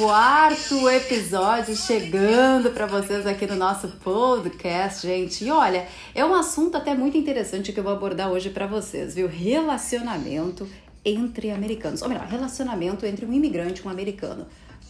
quarto episódio chegando para vocês aqui no nosso podcast, gente. E olha, é um assunto até muito interessante que eu vou abordar hoje para vocês, viu? Relacionamento entre americanos, ou melhor, relacionamento entre um imigrante e um americano.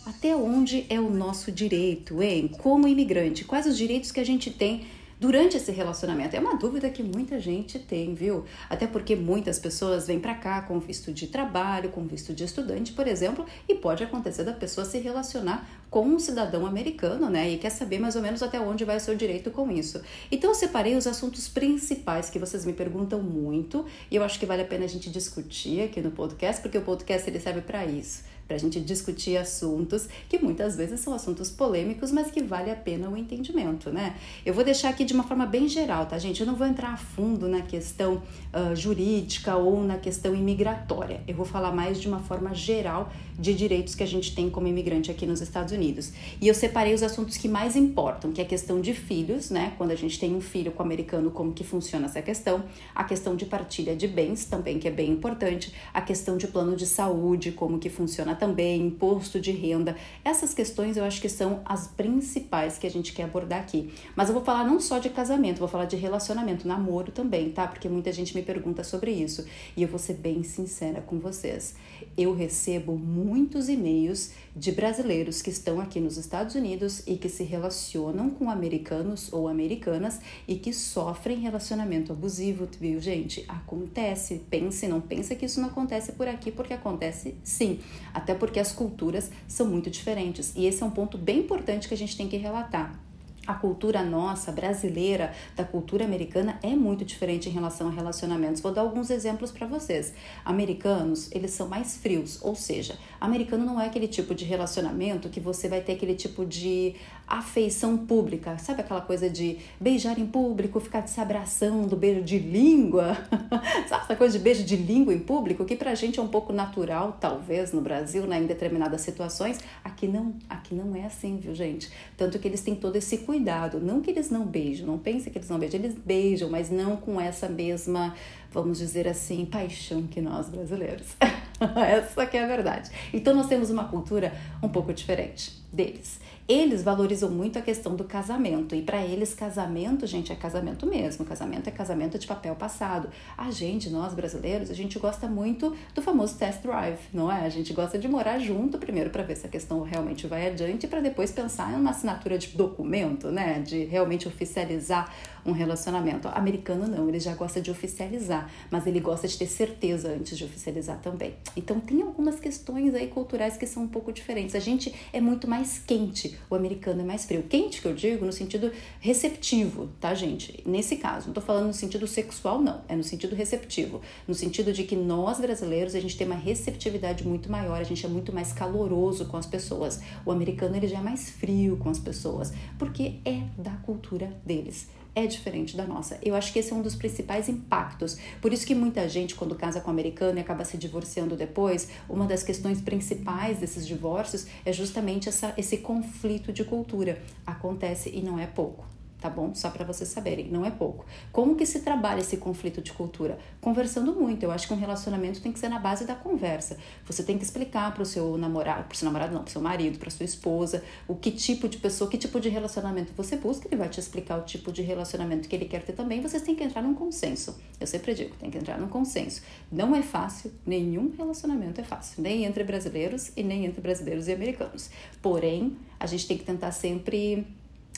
Até onde é o nosso direito, hein? Como imigrante, quais os direitos que a gente tem durante esse relacionamento? É uma dúvida que muita gente tem, viu? Até porque muitas pessoas vêm para cá com visto de trabalho, com visto de estudante, por exemplo, e pode acontecer da pessoa se relacionar com um cidadão americano, né? E quer saber mais ou menos até onde vai o seu direito com isso. Então eu separei os assuntos principais que vocês me perguntam muito e eu acho que vale a pena a gente discutir aqui no podcast, porque o podcast ele serve para isso para a gente discutir assuntos que muitas vezes são assuntos polêmicos, mas que vale a pena o entendimento, né? Eu vou deixar aqui de uma forma bem geral, tá, gente? Eu não vou entrar a fundo na questão uh, jurídica ou na questão imigratória. Eu vou falar mais de uma forma geral de direitos que a gente tem como imigrante aqui nos Estados Unidos. E eu separei os assuntos que mais importam, que é a questão de filhos, né? Quando a gente tem um filho com americano, como que funciona essa questão? A questão de partilha de bens também, que é bem importante. A questão de plano de saúde, como que funciona também, imposto de renda. Essas questões eu acho que são as principais que a gente quer abordar aqui. Mas eu vou falar não só de casamento, vou falar de relacionamento, namoro também, tá? Porque muita gente me pergunta sobre isso. E eu vou ser bem sincera com vocês. Eu recebo muitos e-mails de brasileiros que estão aqui nos Estados Unidos e que se relacionam com americanos ou americanas e que sofrem relacionamento abusivo, viu, gente? Acontece. Pense, não pensa que isso não acontece por aqui, porque acontece sim. Até até porque as culturas são muito diferentes. E esse é um ponto bem importante que a gente tem que relatar a cultura nossa, brasileira, da cultura americana é muito diferente em relação a relacionamentos. Vou dar alguns exemplos para vocês. Americanos, eles são mais frios, ou seja, americano não é aquele tipo de relacionamento que você vai ter aquele tipo de afeição pública, sabe aquela coisa de beijar em público, ficar se abraçando, beijo de língua, sabe essa coisa de beijo de língua em público, que pra gente é um pouco natural, talvez no Brasil, né, em determinadas situações, aqui não, aqui não é assim, viu gente? Tanto que eles têm todo esse cuidado, não que eles não beijam, não pense que eles não beijam, eles beijam, mas não com essa mesma, vamos dizer assim, paixão que nós brasileiros. essa que é a verdade. Então nós temos uma cultura um pouco diferente deles. Eles valorizam muito a questão do casamento e para eles casamento, gente, é casamento mesmo. Casamento é casamento de papel passado. A gente, nós brasileiros, a gente gosta muito do famoso test drive, não é? A gente gosta de morar junto primeiro para ver se a questão realmente vai adiante para depois pensar em uma assinatura de documento, né? De realmente oficializar um relacionamento. Americano não, ele já gosta de oficializar, mas ele gosta de ter certeza antes de oficializar também. Então tem algumas questões aí culturais que são um pouco diferentes. A gente é muito mais quente, o americano é mais frio. Quente que eu digo no sentido receptivo, tá, gente? Nesse caso, não tô falando no sentido sexual, não, é no sentido receptivo, no sentido de que nós brasileiros a gente tem uma receptividade muito maior, a gente é muito mais caloroso com as pessoas. O americano ele já é mais frio com as pessoas, porque é da cultura deles é diferente da nossa. Eu acho que esse é um dos principais impactos. Por isso que muita gente, quando casa com um americano e acaba se divorciando depois, uma das questões principais desses divórcios é justamente essa, esse conflito de cultura. Acontece e não é pouco tá bom? Só para vocês saberem, não é pouco. Como que se trabalha esse conflito de cultura? Conversando muito. Eu acho que um relacionamento tem que ser na base da conversa. Você tem que explicar para o seu namorado, para o seu namorado não, para o seu marido, para sua esposa, o que tipo de pessoa, que tipo de relacionamento você busca, ele vai te explicar o tipo de relacionamento que ele quer ter também. Vocês têm que entrar num consenso. Eu sempre digo, tem que entrar num consenso. Não é fácil, nenhum relacionamento é fácil, nem entre brasileiros e nem entre brasileiros e americanos. Porém, a gente tem que tentar sempre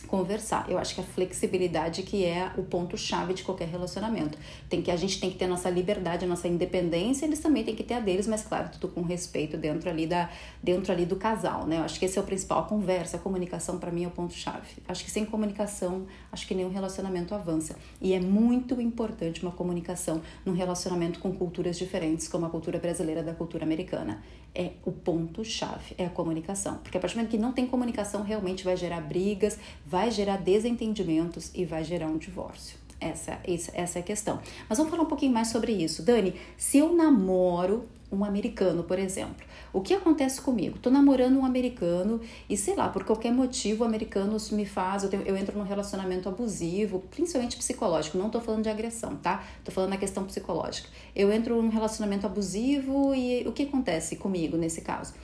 conversar. Eu acho que a flexibilidade que é o ponto chave de qualquer relacionamento. Tem que a gente tem que ter nossa liberdade, nossa independência, eles também têm que ter a deles, mas claro, tudo com respeito dentro ali da dentro ali do casal, né? Eu acho que esse é o principal, a conversa, a comunicação para mim é o ponto chave. Acho que sem comunicação, acho que nenhum relacionamento avança. E é muito importante uma comunicação num relacionamento com culturas diferentes, como a cultura brasileira da cultura americana. É o ponto chave, é a comunicação. Porque a partir do momento que não tem comunicação, realmente vai gerar brigas, vai gerar desentendimentos e vai gerar um divórcio. Essa, essa, essa é a questão. Mas vamos falar um pouquinho mais sobre isso. Dani, se eu namoro um americano, por exemplo, o que acontece comigo? Tô namorando um americano e sei lá, por qualquer motivo, o americano me faz, eu, tenho, eu entro num relacionamento abusivo, principalmente psicológico. Não tô falando de agressão, tá? Tô falando da questão psicológica. Eu entro num relacionamento abusivo e o que acontece comigo nesse caso?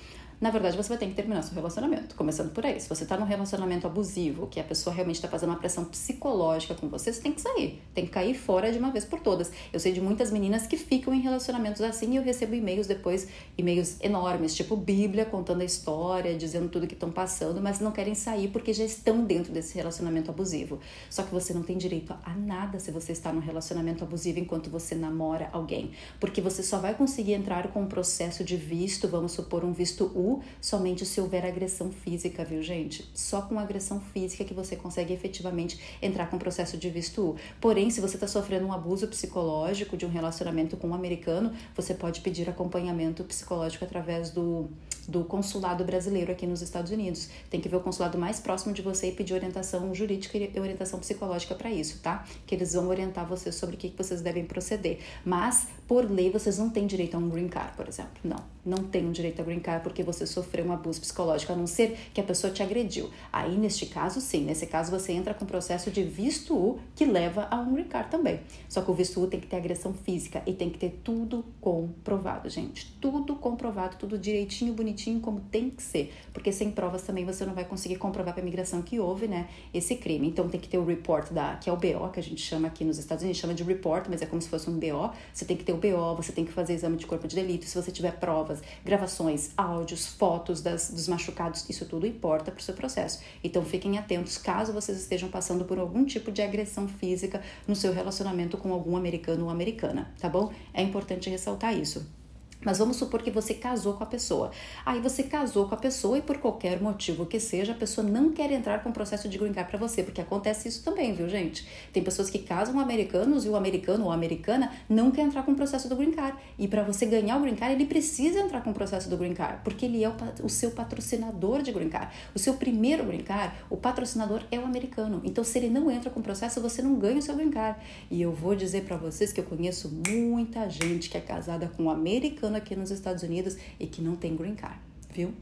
Na verdade você vai ter que terminar seu relacionamento. Começando por aí. Se você tá num relacionamento abusivo, que a pessoa realmente tá fazendo uma pressão psicológica com você, você tem que sair. Tem que cair fora de uma vez por todas. Eu sei de muitas meninas que ficam em relacionamentos assim e eu recebo e-mails depois, e-mails enormes, tipo Bíblia, contando a história, dizendo tudo que estão passando, mas não querem sair porque já estão dentro desse relacionamento abusivo. Só que você não tem direito a nada se você está num relacionamento abusivo enquanto você namora alguém. Porque você só vai conseguir entrar com um processo de visto, vamos supor um visto Somente se houver agressão física, viu, gente? Só com agressão física que você consegue efetivamente entrar com o processo de visto U. Porém, se você está sofrendo um abuso psicológico de um relacionamento com um americano, você pode pedir acompanhamento psicológico através do do consulado brasileiro aqui nos Estados Unidos. Tem que ver o consulado mais próximo de você e pedir orientação jurídica e orientação psicológica para isso, tá? Que eles vão orientar você sobre o que vocês devem proceder. Mas, por lei, vocês não têm direito a um green card, por exemplo. Não, não tem direito a green card porque você sofreu um abuso psicológico, a não ser que a pessoa te agrediu. Aí, neste caso, sim. Nesse caso, você entra com processo de visto U que leva a um card também. Só que o visto U tem que ter agressão física e tem que ter tudo comprovado, gente. Tudo comprovado, tudo direitinho, bonitinho como tem que ser, porque sem provas também você não vai conseguir comprovar para a imigração que houve, né, esse crime. Então tem que ter o report da, que é o BO, que a gente chama aqui nos Estados Unidos, chama de report, mas é como se fosse um BO. Você tem que ter o BO, você tem que fazer exame de corpo de delito, se você tiver provas, gravações, áudios, fotos das, dos machucados, isso tudo importa para o seu processo. Então fiquem atentos caso vocês estejam passando por algum tipo de agressão física no seu relacionamento com algum americano ou americana, tá bom? É importante ressaltar isso. Mas vamos supor que você casou com a pessoa. Aí você casou com a pessoa e por qualquer motivo que seja, a pessoa não quer entrar com o processo de green card para você, porque acontece isso também, viu, gente? Tem pessoas que casam americanos e o americano ou a americana não quer entrar com o processo do green card. E para você ganhar o green card, ele precisa entrar com o processo do green card, porque ele é o, o seu patrocinador de green card. O seu primeiro green card, o patrocinador é o americano. Então, se ele não entra com o processo, você não ganha o seu green card. E eu vou dizer para vocês que eu conheço muita gente que é casada com um americano aqui nos Estados Unidos e que não tem green card, viu?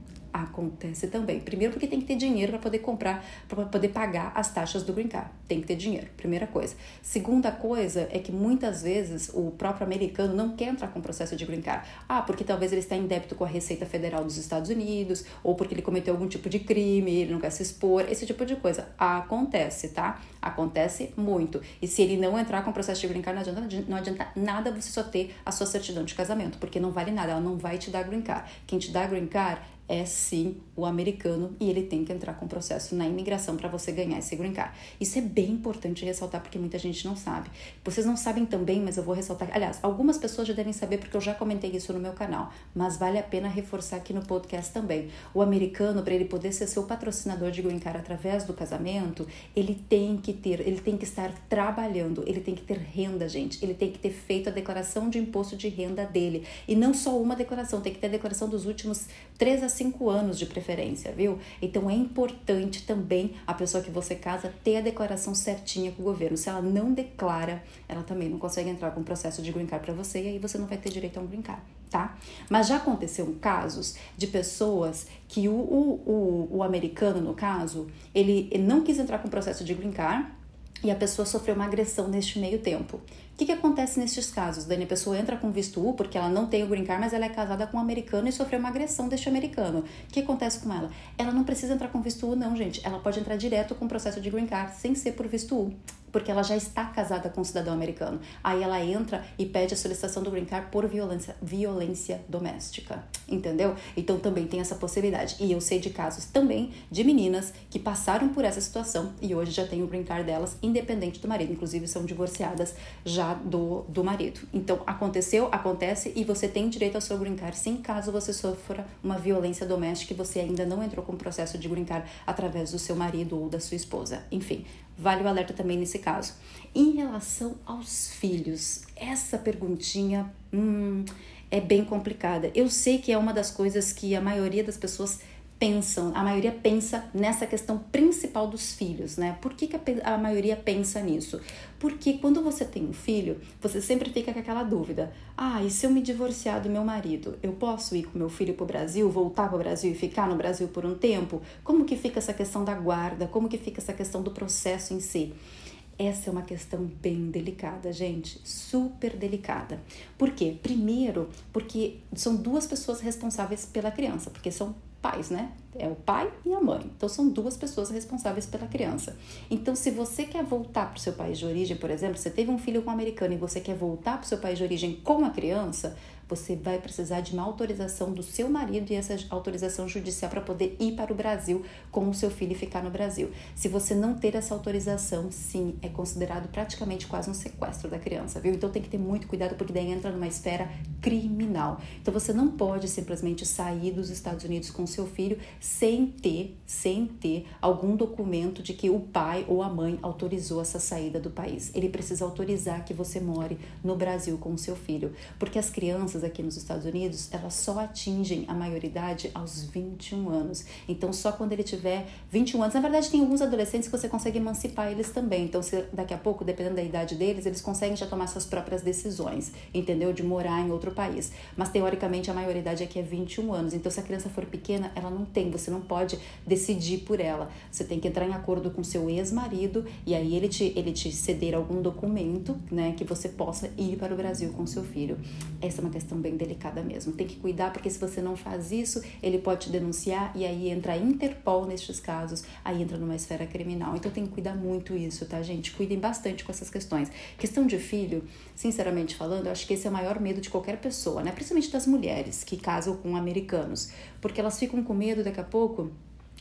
Acontece também. Primeiro porque tem que ter dinheiro para poder comprar, para poder pagar as taxas do green card. Tem que ter dinheiro, primeira coisa. Segunda coisa é que muitas vezes o próprio americano não quer entrar com o processo de green card. Ah, porque talvez ele está em débito com a Receita Federal dos Estados Unidos, ou porque ele cometeu algum tipo de crime, ele não quer se expor, esse tipo de coisa. Acontece, tá? Acontece muito. E se ele não entrar com o processo de green card, não adianta, não adianta nada você só ter a sua certidão de casamento, porque não vale nada, ela não vai te dar green card. Quem te dá green card é sim o americano e ele tem que entrar com processo na imigração para você ganhar esse green card. Isso é bem importante ressaltar porque muita gente não sabe. Vocês não sabem também, mas eu vou ressaltar. Aliás, algumas pessoas já devem saber porque eu já comentei isso no meu canal, mas vale a pena reforçar aqui no podcast também. O americano, para ele poder ser seu patrocinador de green card através do casamento, ele tem que ter, ele tem que estar trabalhando, ele tem que ter renda, gente. Ele tem que ter feito a declaração de imposto de renda dele. E não só uma declaração, tem que ter a declaração dos últimos três a cinco anos de preferência, viu? Então é importante também a pessoa que você casa ter a declaração certinha com o governo. Se ela não declara, ela também não consegue entrar com o processo de green card para você e aí você não vai ter direito a um green card, tá? Mas já aconteceu casos de pessoas que o, o, o, o americano, no caso, ele, não quis entrar com o processo de green card e a pessoa sofreu uma agressão neste meio tempo. O que, que acontece nestes casos? Dani, a pessoa entra com visto U porque ela não tem o green card, mas ela é casada com um americano e sofreu uma agressão deste americano. O que acontece com ela? Ela não precisa entrar com visto U, não, gente. Ela pode entrar direto com o processo de green card sem ser por visto U porque ela já está casada com um cidadão americano. Aí ela entra e pede a solicitação do green card por violência, violência doméstica, entendeu? Então também tem essa possibilidade. E eu sei de casos também de meninas que passaram por essa situação e hoje já tem o green card delas, independente do marido. Inclusive são divorciadas já do, do marido. Então aconteceu, acontece e você tem direito ao seu green card sim, caso você sofra uma violência doméstica e você ainda não entrou com o processo de green card através do seu marido ou da sua esposa. Enfim, Vale o alerta também nesse caso. Em relação aos filhos, essa perguntinha hum, é bem complicada. Eu sei que é uma das coisas que a maioria das pessoas pensam, a maioria pensa nessa questão principal dos filhos, né? Por que, que a, a, maioria pensa nisso? Porque quando você tem um filho, você sempre fica com aquela dúvida: ah, e se eu me divorciar do meu marido, eu posso ir com meu filho para o Brasil, voltar para o Brasil e ficar no Brasil por um tempo? Como que fica essa questão da guarda? Como que fica essa questão do processo em si? Essa é uma questão bem delicada, gente, super delicada. Por quê? Primeiro, porque são duas pessoas responsáveis pela criança, porque são pais, né? É o pai e a mãe. Então são duas pessoas responsáveis pela criança. Então, se você quer voltar para o seu país de origem, por exemplo, você teve um filho com um americano e você quer voltar para o seu país de origem com a criança, você vai precisar de uma autorização do seu marido e essa autorização judicial para poder ir para o Brasil com o seu filho e ficar no Brasil. Se você não ter essa autorização, sim, é considerado praticamente quase um sequestro da criança, viu? Então tem que ter muito cuidado porque daí entra numa esfera criminal. Então você não pode simplesmente sair dos Estados Unidos com seu filho sem ter, sem ter algum documento de que o pai ou a mãe autorizou essa saída do país. Ele precisa autorizar que você more no Brasil com o seu filho, porque as crianças crianças aqui nos Estados Unidos, elas só atingem a maioridade aos 21 anos. Então, só quando ele tiver 21 anos. Na verdade, tem alguns adolescentes que você consegue emancipar eles também. Então, se daqui a pouco, dependendo da idade deles, eles conseguem já tomar suas próprias decisões, entendeu? De morar em outro país. Mas, teoricamente, a maioridade aqui é 21 anos. Então, se a criança for pequena, ela não tem, você não pode decidir por ela. Você tem que entrar em acordo com seu ex-marido e aí ele te, ele te ceder algum documento, né, que você possa ir para o Brasil com seu filho. Essa é uma questão questão bem delicada mesmo. Tem que cuidar porque se você não faz isso, ele pode te denunciar e aí entra a Interpol nestes casos, aí entra numa esfera criminal. Então tem que cuidar muito isso, tá, gente? Cuidem bastante com essas questões. Questão de filho, sinceramente falando, eu acho que esse é o maior medo de qualquer pessoa, né? Principalmente das mulheres que casam com americanos, porque elas ficam com medo daqui a pouco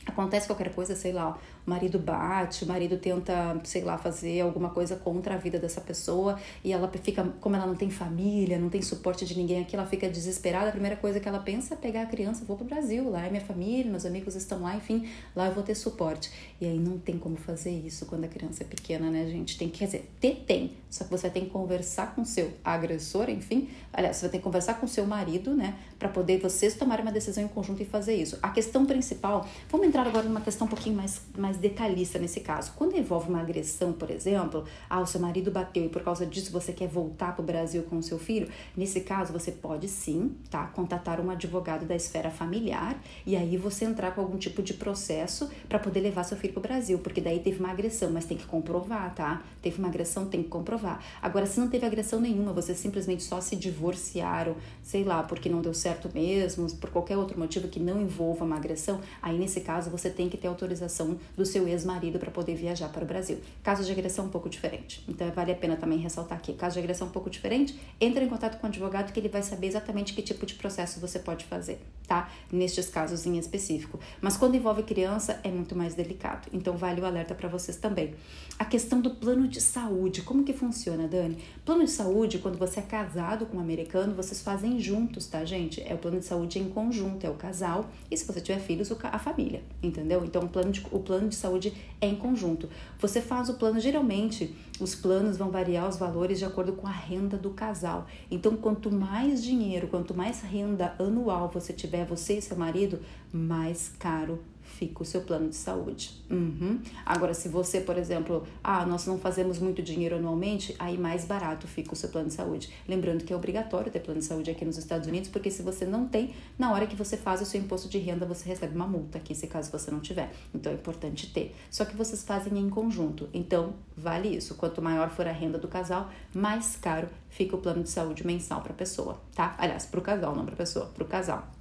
acontece qualquer coisa, sei lá, o marido bate, o marido tenta, sei lá, fazer alguma coisa contra a vida dessa pessoa e ela fica, como ela não tem família, não tem suporte de ninguém aqui, ela fica desesperada. A primeira coisa que ela pensa é pegar a criança, vou pro Brasil, lá é minha família, meus amigos estão lá, enfim, lá eu vou ter suporte. E aí não tem como fazer isso quando a criança é pequena, né, gente? Tem que, quer dizer, ter tem, só que você tem que conversar com seu agressor, enfim, aliás, você vai ter que conversar com seu marido, né, para poder vocês tomarem uma decisão em conjunto e fazer isso. A questão principal, vamos entrar agora numa questão um pouquinho mais, mais mais detalhista nesse caso. Quando envolve uma agressão, por exemplo, ah, o seu marido bateu e por causa disso você quer voltar para o Brasil com o seu filho, nesse caso você pode sim, tá, contatar um advogado da esfera familiar e aí você entrar com algum tipo de processo para poder levar seu filho para o Brasil, porque daí teve uma agressão, mas tem que comprovar, tá? Teve uma agressão, tem que comprovar. Agora, se não teve agressão nenhuma, você simplesmente só se divorciaram, sei lá, porque não deu certo mesmo, por qualquer outro motivo que não envolva uma agressão, aí nesse caso você tem que ter autorização do do seu ex-marido para poder viajar para o Brasil. Caso de agressão um pouco diferente. Então vale a pena também ressaltar aqui. Caso de agressão um pouco diferente, entre em contato com o advogado que ele vai saber exatamente que tipo de processo você pode fazer, tá? Nestes casos em específico. Mas quando envolve criança é muito mais delicado. Então vale o alerta para vocês também. A questão do plano de saúde, como que funciona, Dani? Plano de saúde, quando você é casado com um americano, vocês fazem juntos, tá, gente? É o plano de saúde em conjunto, é o casal e se você tiver filhos, a família, entendeu? Então o plano de, o plano de de saúde é em conjunto. Você faz o plano, geralmente os planos vão variar os valores de acordo com a renda do casal. Então, quanto mais dinheiro, quanto mais renda anual você tiver, você e seu marido, mais caro fica o seu plano de saúde. Uhum. Agora, se você, por exemplo, ah, nós não fazemos muito dinheiro anualmente, aí mais barato fica o seu plano de saúde. Lembrando que é obrigatório ter plano de saúde aqui nos Estados Unidos, porque se você não tem, na hora que você faz o seu imposto de renda, você recebe uma multa aqui, se caso você não tiver. Então é importante ter. Só que vocês fazem em conjunto. Então, vale isso. Quanto maior for a renda do casal, mais caro fica o plano de saúde mensal para a pessoa, tá? Aliás, para o casal, não para a pessoa, para o casal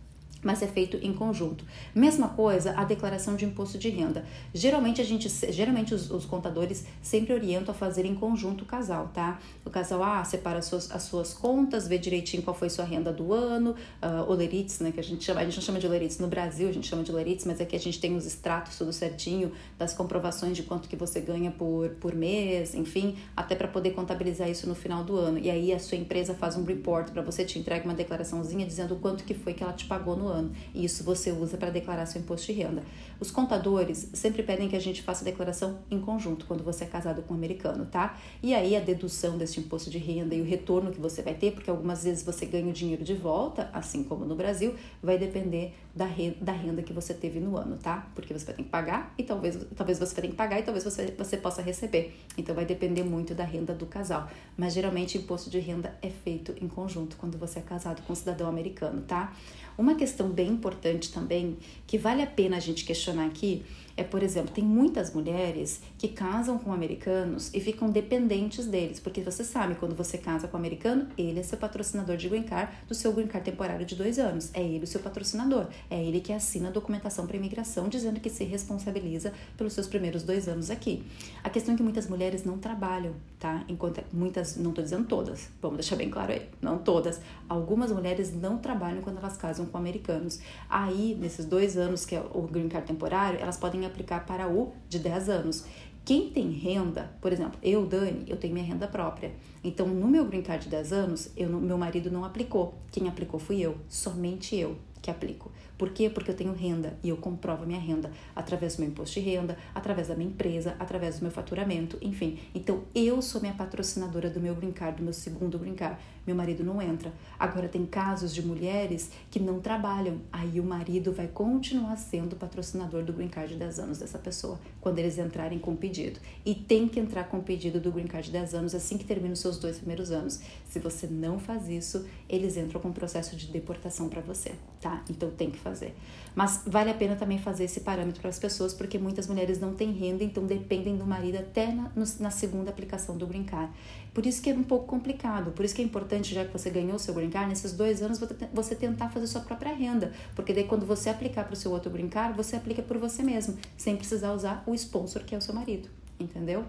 mas é feito em conjunto. Mesma coisa a declaração de imposto de renda. Geralmente a gente, geralmente os, os, contadores sempre orientam a fazer em conjunto o casal, tá? O casal ah, separa as suas, as suas contas, vê direitinho qual foi sua renda do ano, uh, né? Que a gente chama, a gente não chama de olerites no Brasil, a gente chama de olerites, mas aqui a gente tem os extratos tudo certinho das comprovações de quanto que você ganha por, por mês, enfim, até para poder contabilizar isso no final do ano. E aí a sua empresa faz um report para você, te entrega uma declaraçãozinha dizendo quanto que foi que ela te pagou no ano ano. E isso você usa para declarar seu imposto de renda. Os contadores sempre pedem que a gente faça a declaração em conjunto quando você é casado com um americano, tá? E aí a dedução desse imposto de renda e o retorno que você vai ter, porque algumas vezes você ganha o dinheiro de volta, assim como no Brasil, vai depender da renda, da renda que você teve no ano, tá? Porque você vai ter que pagar e talvez, talvez você vai ter que pagar e talvez você, você possa receber. Então vai depender muito da renda do casal. Mas geralmente imposto de renda é feito em conjunto quando você é casado com um cidadão americano, tá? Uma questão bem importante também, que vale a pena a gente questionar aqui, é, por exemplo, tem muitas mulheres que casam com americanos e ficam dependentes deles, porque você sabe, quando você casa com um americano, ele é seu patrocinador de green card, do seu green card temporário de dois anos. É ele o seu patrocinador. É ele que assina a documentação para imigração, dizendo que se responsabiliza pelos seus primeiros dois anos aqui. A questão é que muitas mulheres não trabalham, tá? Enquanto muitas, não estou dizendo todas, vamos deixar bem claro aí, não todas. Algumas mulheres não trabalham quando elas casam com americanos. Aí, nesses dois anos que é o green card temporário, elas podem aplicar para o de 10 anos. Quem tem renda, por exemplo, eu, Dani, eu tenho minha renda própria. Então, no meu green card de 10 anos, eu, meu marido não aplicou. Quem aplicou fui eu, somente eu que aplico. Por quê? Porque eu tenho renda e eu comprovo a minha renda através do meu imposto de renda, através da minha empresa, através do meu faturamento, enfim. Então eu sou minha patrocinadora do meu green card, do meu segundo green card. Meu marido não entra. Agora tem casos de mulheres que não trabalham, aí o marido vai continuar sendo patrocinador do green card de 10 anos dessa pessoa, quando eles entrarem com o pedido. E tem que entrar com o pedido do green card de 10 anos assim que termina os seus dois primeiros anos. Se você não faz isso, eles entram com processo de deportação para você, tá? Então tem que fazer. Mas vale a pena também fazer esse parâmetro para as pessoas, porque muitas mulheres não têm renda, então dependem do marido até na, na segunda aplicação do Green Card. Por isso que é um pouco complicado, por isso que é importante, já que você ganhou o seu Green Card, nesses dois anos você tentar fazer sua própria renda, porque daí quando você aplicar para o seu outro Green Card, você aplica por você mesmo, sem precisar usar o sponsor que é o seu marido, entendeu?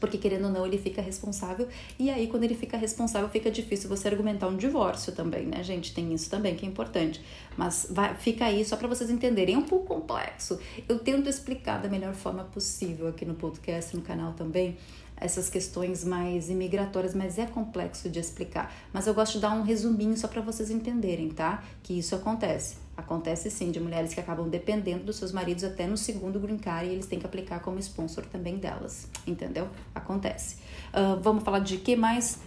Porque querendo ou não ele fica responsável e aí quando ele fica responsável fica difícil você argumentar um divórcio também, né, gente? Tem isso também que é importante. Mas vai, fica aí só para vocês entenderem, é um pouco complexo. Eu tento explicar da melhor forma possível aqui no podcast, no canal também, essas questões mais imigratórias, mas é complexo de explicar. Mas eu gosto de dar um resuminho só para vocês entenderem, tá? Que isso acontece. Acontece sim de mulheres que acabam dependendo dos seus maridos até no segundo green card e eles têm que aplicar como sponsor também delas, entendeu? Acontece. Uh, vamos falar de que mais?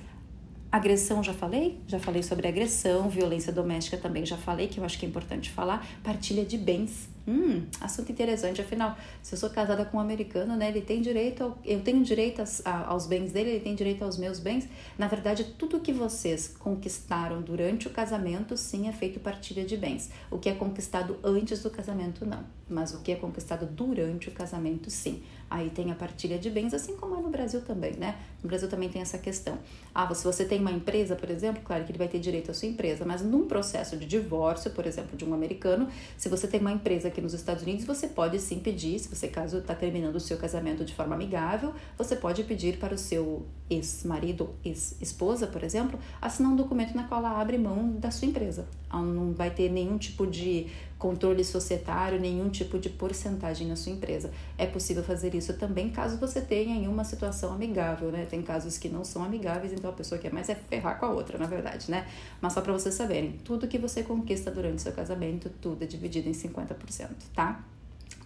Agressão, já falei? Já falei sobre agressão, violência doméstica também já falei, que eu acho que é importante falar. Partilha de bens. Hum, assunto interessante. Afinal, se eu sou casada com um americano, né, ele tem direito, ao, eu tenho direito aos, aos bens dele, ele tem direito aos meus bens. Na verdade, tudo que vocês conquistaram durante o casamento, sim, é feito partilha de bens. O que é conquistado antes do casamento, não. Mas o que é conquistado durante o casamento, sim. Aí tem a partilha de bens, assim como é no Brasil também, né? No Brasil também tem essa questão. Ah, se você tem uma empresa, por exemplo, claro que ele vai ter direito à sua empresa, mas num processo de divórcio, por exemplo, de um americano, se você tem uma empresa aqui nos Estados Unidos, você pode sim pedir, se você caso está terminando o seu casamento de forma amigável, você pode pedir para o seu ex-marido, ex-esposa, por exemplo, assinar um documento na qual ela abre mão da sua empresa. Ela não vai ter nenhum tipo de controle societário, nenhum tipo de porcentagem na sua empresa. É possível fazer isso também caso você tenha em uma situação amigável, né? Tem casos que não são amigáveis, então a pessoa quer mais é ferrar com a outra, na verdade, né? Mas só para vocês saberem, tudo que você conquista durante seu casamento, tudo é dividido em 50%, tá?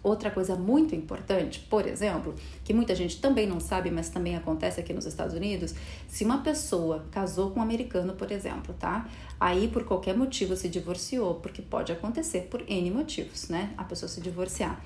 Outra coisa muito importante, por exemplo, que muita gente também não sabe, mas também acontece aqui nos Estados Unidos, se uma pessoa casou com um americano, por exemplo, tá? Aí por qualquer motivo se divorciou, porque pode acontecer por N motivos, né? A pessoa se divorciar.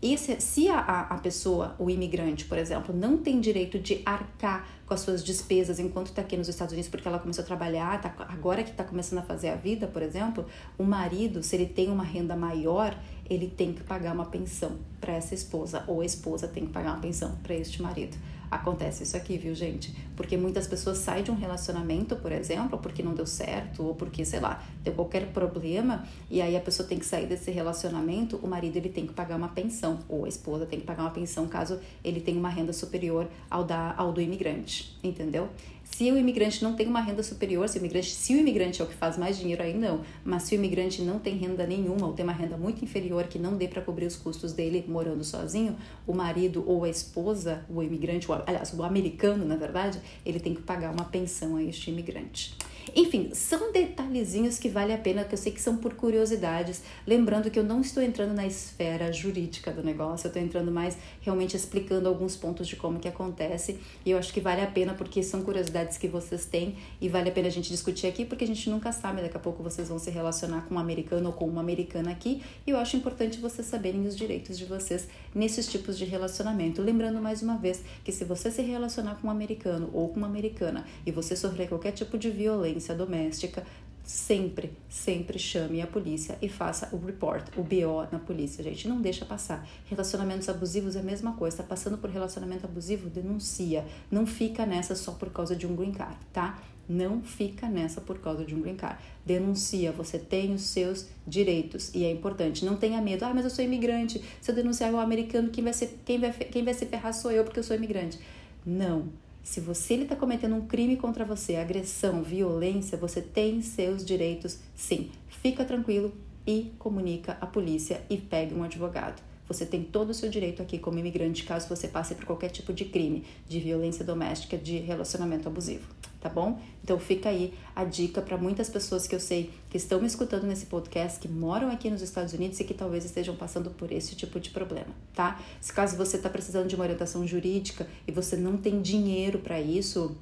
E se, se a, a pessoa, o imigrante, por exemplo, não tem direito de arcar com as suas despesas enquanto está aqui nos Estados Unidos, porque ela começou a trabalhar, tá, agora que está começando a fazer a vida, por exemplo, o marido, se ele tem uma renda maior, ele tem que pagar uma pensão para essa esposa, ou a esposa tem que pagar uma pensão para este marido. Acontece isso aqui, viu, gente? Porque muitas pessoas saem de um relacionamento, por exemplo, porque não deu certo, ou porque, sei lá, deu qualquer problema, e aí a pessoa tem que sair desse relacionamento, o marido ele tem que pagar uma pensão, ou a esposa tem que pagar uma pensão caso ele tenha uma renda superior ao, da, ao do imigrante, entendeu? Se o imigrante não tem uma renda superior, se o imigrante, se o imigrante é o que faz mais dinheiro aí não, mas se o imigrante não tem renda nenhuma ou tem uma renda muito inferior que não dê para cobrir os custos dele morando sozinho, o marido ou a esposa, o imigrante, aliás, o americano, na verdade, ele tem que pagar uma pensão a este imigrante. Enfim, são detalhezinhos que vale a pena, que eu sei que são por curiosidades. Lembrando que eu não estou entrando na esfera jurídica do negócio, eu estou entrando mais realmente explicando alguns pontos de como que acontece. E eu acho que vale a pena porque são curiosidades que vocês têm e vale a pena a gente discutir aqui porque a gente nunca sabe, daqui a pouco vocês vão se relacionar com um americano ou com uma americana aqui. E eu acho importante vocês saberem os direitos de vocês nesses tipos de relacionamento. Lembrando mais uma vez que se você se relacionar com um americano ou com uma americana e você sofrer qualquer tipo de violência, violência doméstica, sempre, sempre chame a polícia e faça o report, o BO na polícia, gente. Não deixa passar. Relacionamentos abusivos é a mesma coisa. Tá passando por relacionamento abusivo, denuncia. Não fica nessa só por causa de um green card, tá? Não fica nessa por causa de um green card. Denuncia, você tem os seus direitos e é importante. Não tenha medo. Ah, mas eu sou imigrante. Se eu denunciar o americano, quem vai, ser, quem, vai, quem vai se ferrar sou eu porque eu sou imigrante. Não se você está cometendo um crime contra você, agressão, violência, você tem seus direitos sim. Fica tranquilo e comunica a polícia e pegue um advogado. Você tem todo o seu direito aqui como imigrante caso você passe por qualquer tipo de crime, de violência doméstica, de relacionamento abusivo tá bom? Então fica aí a dica para muitas pessoas que eu sei que estão me escutando nesse podcast, que moram aqui nos Estados Unidos e que talvez estejam passando por esse tipo de problema, tá? Se caso você está precisando de uma orientação jurídica e você não tem dinheiro para isso,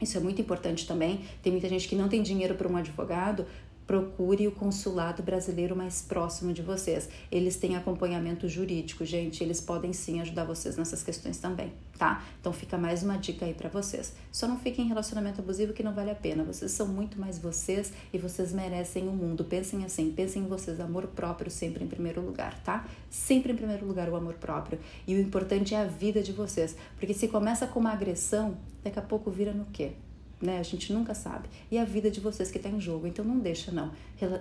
isso é muito importante também. Tem muita gente que não tem dinheiro para um advogado procure o consulado brasileiro mais próximo de vocês. Eles têm acompanhamento jurídico, gente, eles podem sim ajudar vocês nessas questões também, tá? Então fica mais uma dica aí para vocês. Só não fiquem em relacionamento abusivo que não vale a pena. Vocês são muito mais vocês e vocês merecem o mundo. Pensem assim, pensem em vocês, amor próprio sempre em primeiro lugar, tá? Sempre em primeiro lugar o amor próprio. E o importante é a vida de vocês, porque se começa com uma agressão, daqui a pouco vira no quê? Né? A gente nunca sabe. E a vida de vocês que está em jogo. Então não deixa, não.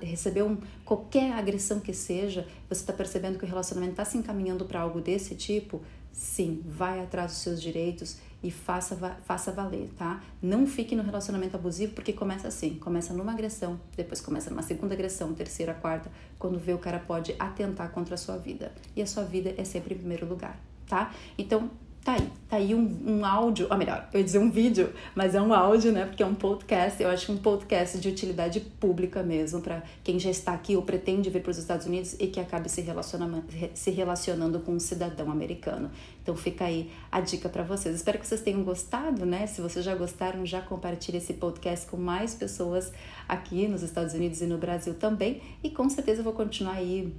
Receber um, qualquer agressão que seja, você está percebendo que o relacionamento está se encaminhando para algo desse tipo, sim, vai atrás dos seus direitos e faça, faça valer, tá? Não fique no relacionamento abusivo porque começa assim, começa numa agressão, depois começa numa segunda agressão, terceira, quarta, quando vê o cara pode atentar contra a sua vida. E a sua vida é sempre em primeiro lugar, tá? Então, Tá aí, tá aí um, um áudio, ou melhor, eu ia dizer um vídeo, mas é um áudio, né? Porque é um podcast, eu acho um podcast de utilidade pública mesmo, para quem já está aqui ou pretende vir para os Estados Unidos e que acabe se relacionando, se relacionando com um cidadão americano. Então fica aí a dica para vocês. Espero que vocês tenham gostado, né? Se vocês já gostaram, já compartilhe esse podcast com mais pessoas aqui nos Estados Unidos e no Brasil também. E com certeza eu vou continuar aí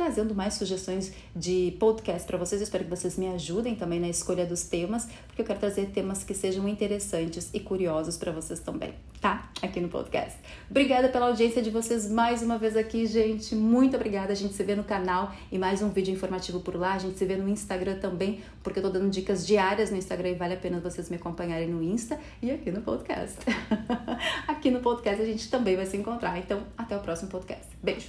trazendo mais sugestões de podcast para vocês. Eu espero que vocês me ajudem também na escolha dos temas, porque eu quero trazer temas que sejam interessantes e curiosos para vocês também, tá? Aqui no podcast. Obrigada pela audiência de vocês mais uma vez aqui, gente. Muito obrigada. A gente se vê no canal e mais um vídeo informativo por lá. A gente se vê no Instagram também, porque eu tô dando dicas diárias no Instagram e vale a pena vocês me acompanharem no Insta e aqui no podcast. aqui no podcast a gente também vai se encontrar. Então, até o próximo podcast. Beijo.